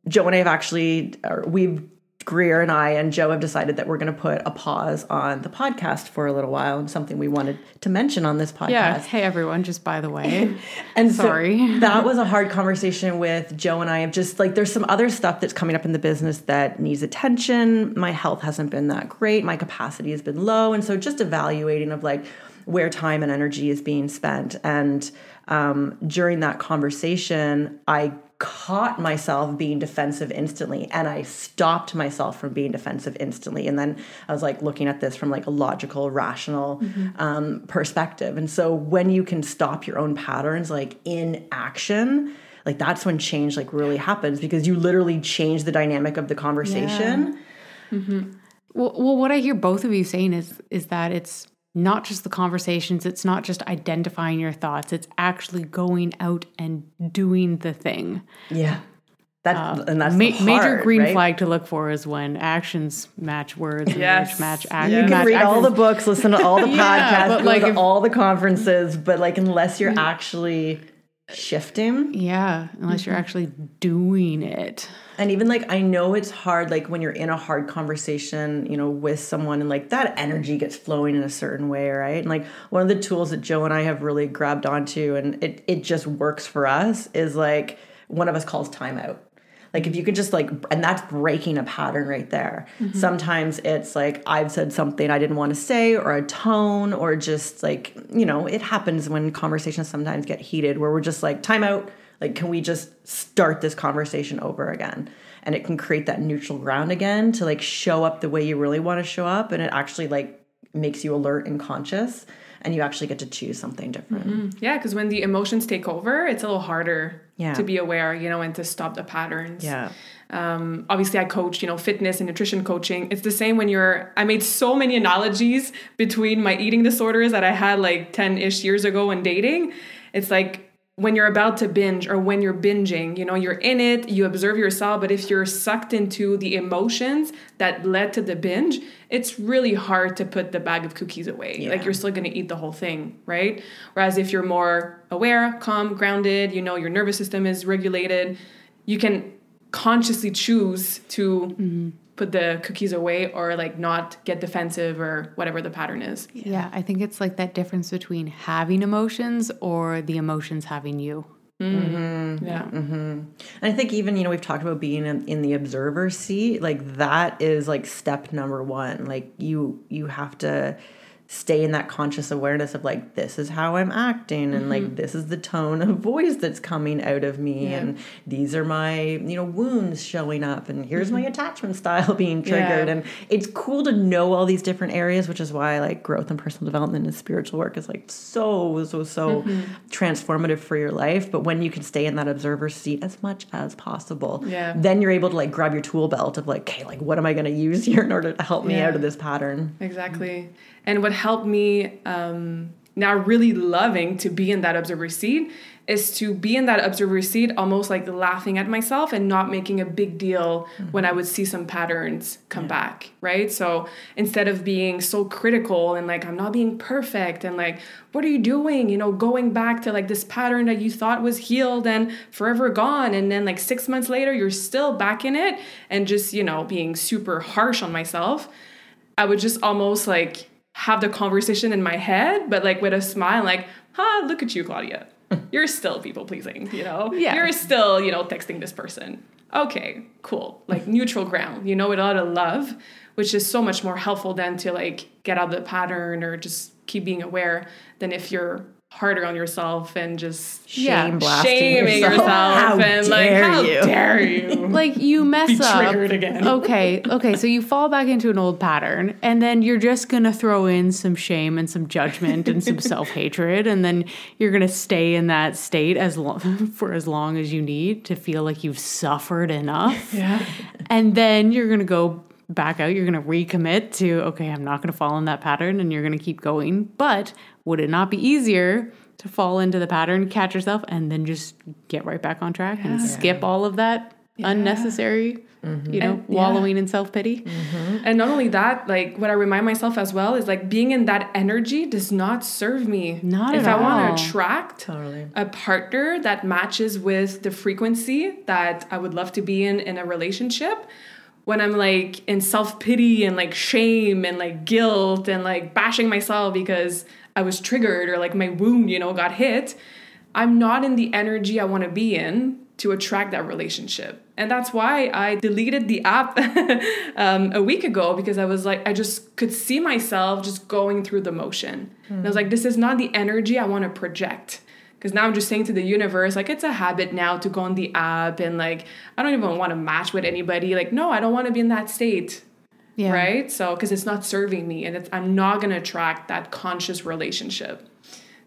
Joe and I have actually, we've, Greer and I and Joe have decided that we're going to put a pause on the podcast for a little while and something we wanted to mention on this podcast. Yeah. Hey, everyone, just by the way. And so Sorry. that was a hard conversation with Joe and I of just like there's some other stuff that's coming up in the business that needs attention. My health hasn't been that great. My capacity has been low. And so just evaluating of like where time and energy is being spent. And um, during that conversation, I caught myself being defensive instantly and I stopped myself from being defensive instantly. And then I was like looking at this from like a logical, rational um, perspective. And so when you can stop your own patterns like in action, like that's when change like really happens because you literally change the dynamic of the conversation. Well, well, what I hear both of you saying is is that it's not just the conversations, it's not just identifying your thoughts, it's actually going out and doing the thing. Yeah. That um, and that's Ma- the major green right? flag to look for is when actions match words, and Yes. words match You actions. You can match read all the books, listen to all the Yeah, podcasts, but go like to if- all the conferences, but like unless you're mm. actually shifting, Yeah, unless you're mm-hmm. actually doing it. and even like I know it's hard, like when you're in a hard conversation, you know, with someone, and like that energy gets flowing in a certain way, right? And like one of the tools that Joe and I have really grabbed onto, and it it just works for us, is like one of us calls timeout. Like if you could just like, and that's breaking a pattern right there. Mm-hmm. Sometimes it's like I've said something I didn't want to say, or a tone, or just like you know, it happens when conversations sometimes get heated, where we're just like timeout. Like, can we just start this conversation over again? And it can create that neutral ground again to like show up the way you really want to show up, and it actually like makes you alert and conscious, and you actually get to choose something different. Yeah, because when the emotions take over, it's a little harder Yeah. to be aware, you know, and to stop the patterns. Yeah. Um, obviously, I coach, you know, fitness and nutrition coaching. It's the same when you're. I made so many analogies between my eating disorders that I had like ten ish years ago when dating. It's like when you're about to binge or when you're binging, you know, you're in it, you observe yourself, but if you're sucked into the emotions that led to the binge, it's really hard to put the bag of cookies away. Like you're still going to eat the whole thing, right? Whereas if you're more aware, calm, grounded, you know, your nervous system is regulated, you can consciously choose to mm-hmm. Put the cookies away or like not get defensive or whatever the pattern is. Yeah, I think it's like that difference between having emotions or the emotions having you. Mm-hmm. Yeah. Mm-hmm. And I think even, you know, we've talked about being in, in the observer seat, like that is like step number one. Like you you have to stay in that conscious awareness of like this is how I'm acting and like mm-hmm. this is the tone of voice that's coming out of me and these are my, you know, wounds showing up and here's my mm-hmm. attachment style being triggered Yeah. and it's cool to know all these different areas, which is why like growth and personal development and spiritual work is like so, so, so mm-hmm. transformative for your life. But when you can stay in that observer seat as much as possible, Yeah. then you're able to like grab your tool belt of like, okay, like what am I going to use here in order to help me Yeah. out of this pattern? Exactly. And what helped me um, now really loving to be in that observer seat is to be in that observer seat almost like laughing at myself and not making a big deal when I would see some patterns come back, right? So instead of being so critical and like, I'm not being perfect and like, what are you doing? You know, going back to like this pattern that you thought was healed and forever gone. And then like six months later, you're still back in it and just, you know, being super harsh on myself. I would just almost like have the conversation in my head, but like with a smile, like, ha, look at you, Claudia. You're still people pleasing, you know? Yeah. You're still, you know, texting this person. Okay, cool. Like neutral ground, you know, with a lot of love, which is so much more helpful than to like get out of the pattern or just keep being aware than if you're harder on yourself and just Shame Yeah. blasting shaming yourself. yourself, How and like dare how you? dare you like you mess be up triggered again. okay okay so you fall back into an old pattern and then you're just gonna throw in some shame and some judgment and some self-hatred and then you're gonna stay in that state as long for as long as you need to feel like you've suffered enough Yeah. and then you're gonna go back out you're gonna recommit to okay i'm not gonna fall in that pattern and you're gonna keep going but would it not be easier to fall into the pattern catch yourself and then just get right back on track and skip all of that unnecessary you know And- yeah. wallowing in self-pity mm-hmm. And not only that, like what I remind myself as well is like being in that energy does not serve me. Not if at I want to attract Totally. a partner that matches with the frequency that I would love to be in in a relationship, when I'm like in self pity and like shame and like guilt and like bashing myself because I was triggered or like my wound, you know, got hit, I'm not in the energy I want to be in to attract that relationship. And that's why I deleted the app um, a week ago because I was like, I just could see myself just going through the motion. And I was like, this is not the energy I want to project. Because now I'm just saying to the universe, like, it's a habit now to go on the app and like, I don't even want to match with anybody. Like, no, I don't want to be in that state. yeah Right. So, because it's not serving me and it's, I'm not going to attract that conscious relationship.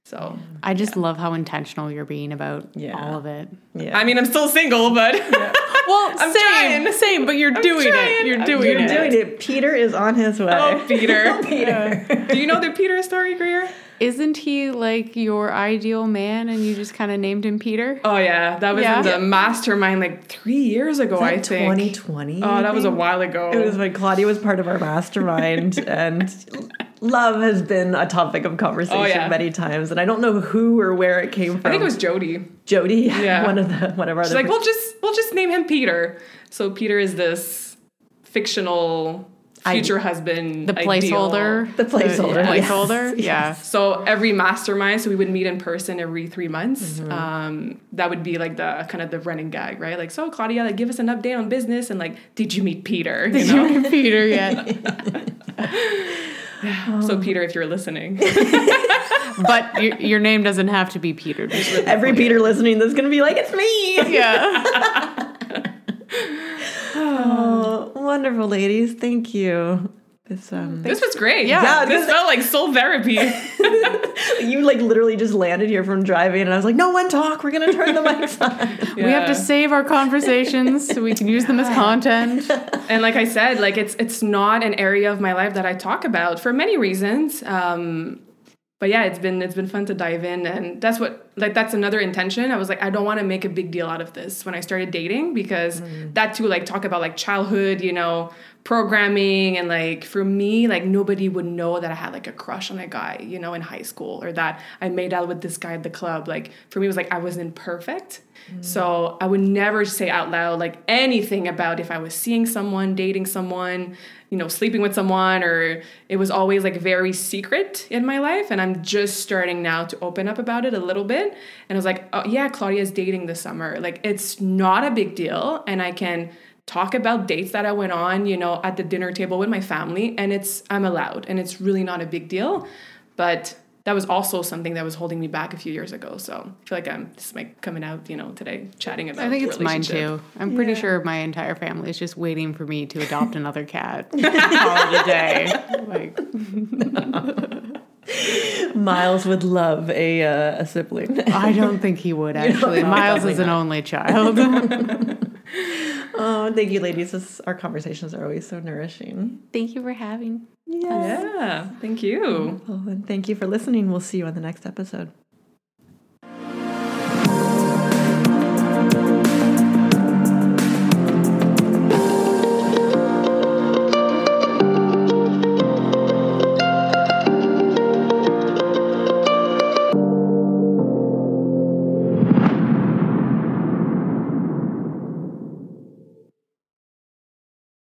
So, i just love how intentional you're being about Yeah. all of it Yeah. I mean, I'm still single, but well I'm same trying. same but you're doing it you're I'm doing You're it doing it. Peter is on his way. oh, Peter. Peter. Do you know the Peter story, Greer? Isn't he like your ideal man and you just kind of named him Peter? Oh, yeah. That was Yeah. in the mastermind like three years ago, I think. 2020. Oh, that was a while ago. It was when Claudia was part of our mastermind, and love has been a topic of conversation Oh, yeah. many times. And I don't know who or where it came from. I think it was Jody. Jody, Yeah. one of the one of our She's other like, we'll just we'll just name him Peter. So Peter is this fictional future husband. The ideal. The placeholder. placeholder, The yes. placeholder. Yeah. So every mastermind, so we would meet in person every three months. Um, that would be like the kind of the running gag, right? Like, so Claudia, like, give us an update on business, and like, did you meet Peter? You know? Peter yet. so Peter, if you're listening, but your, your name doesn't have to be Peter. Just really Every Peter listening that's going to be like, it's me. yeah. Oh, wonderful, ladies. Thank you. This um, this was great. Yeah. Yeah, this this- felt like soul therapy. you like literally just landed here from driving, and I was like, no one talk. We're gonna turn the mics on. We have to save our conversations so we can use them as content. and like I said, like it's it's not an area of my life that I talk about for many reasons. Um, but yeah, it's been it's been fun to dive in, and that's what like that's another intention. I was like, I don't want to make a big deal out of this when I started dating because mm. that too, like talk about like childhood, you know, programming, and like for me, like nobody would know that I had like a crush on a guy, you know, in high school, or that I made out with this guy at the club. Like for me, it was like I wasn't perfect. Mm. So I would never say out loud like anything about if I was seeing someone, dating someone, you know, sleeping with someone, or it was always like very secret in my life. And I'm just starting now to open up about it a little bit. And I was like, oh, yeah, Claudia's dating this summer. Like it's not a big deal. And I can talk about dates that I went on, you know, at the dinner table with my family. And it's, I'm allowed. And it's really not a big deal. But that was also something that was holding me back a few years ago. So I feel like I'm just like coming out, you know, today chatting about. I think it's mine too. I'm pretty sure my entire family is just waiting for me to adopt another cat. Call it a day. Like, Miles would love a uh, a sibling. I don't think he would actually. know, Miles is an not. only child. oh, thank you, ladies. This, our conversations are always so nourishing. Thank you for having. Yes. Yeah. Thank you. Well, and thank you for listening. We'll see you on the next episode.